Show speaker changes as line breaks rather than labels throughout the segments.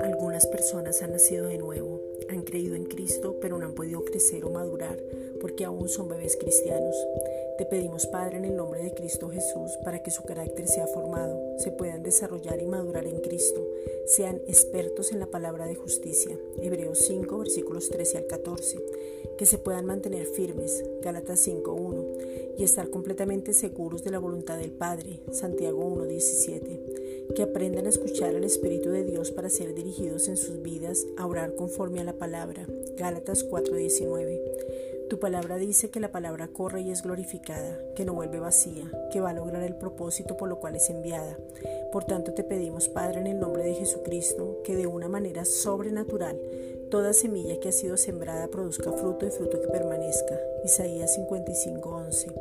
Algunas personas han nacido de nuevo, han creído en Cristo, pero no han podido crecer o madurar porque aún son bebés cristianos. Te pedimos, Padre, en el nombre de Cristo Jesús, para que su carácter sea formado, se puedan desarrollar y madurar en Cristo, sean expertos en la palabra de justicia, Hebreos 5, versículos 13 al 14, que se puedan mantener firmes, Gálatas 5.1, y estar completamente seguros de la voluntad del Padre, Santiago 1.17, que aprendan a escuchar al Espíritu de Dios para ser dirigidos en sus vidas a orar conforme a la palabra, Gálatas 4.19 tu palabra dice que la palabra corre y es glorificada, que no vuelve vacía, que va a lograr el propósito por lo cual es enviada. Por tanto te pedimos, Padre, en el nombre de Jesucristo, que de una manera sobrenatural toda semilla que ha sido sembrada produzca fruto y fruto que permanezca. Isaías 55:11.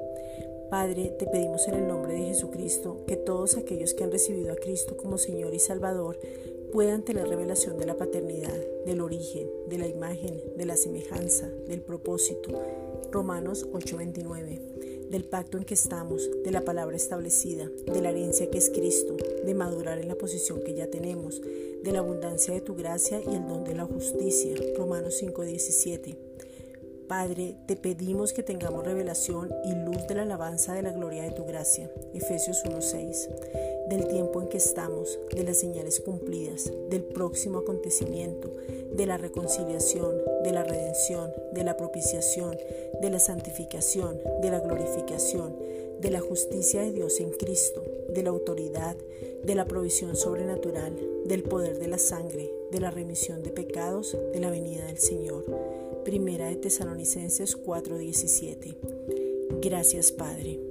Padre, te pedimos en el nombre de Jesucristo que todos aquellos que han recibido a Cristo como Señor y Salvador puedan tener revelación de la paternidad, del origen, de la imagen, de la semejanza, del propósito. Romanos 8:29 del pacto en que estamos, de la palabra establecida, de la herencia que es Cristo, de madurar en la posición que ya tenemos, de la abundancia de tu gracia y el don de la justicia. Romanos 5:17. Padre, te pedimos que tengamos revelación y luz de la alabanza de la gloria de tu gracia. Efesios 1:6 del tiempo en que estamos, de las señales cumplidas, del próximo acontecimiento, de la reconciliación, de la redención, de la propiciación, de la santificación, de la glorificación, de la justicia de Dios en Cristo, de la autoridad, de la provisión sobrenatural, del poder de la sangre, de la remisión de pecados, de la venida del Señor. Primera de Tesalonicenses 4:17. Gracias Padre.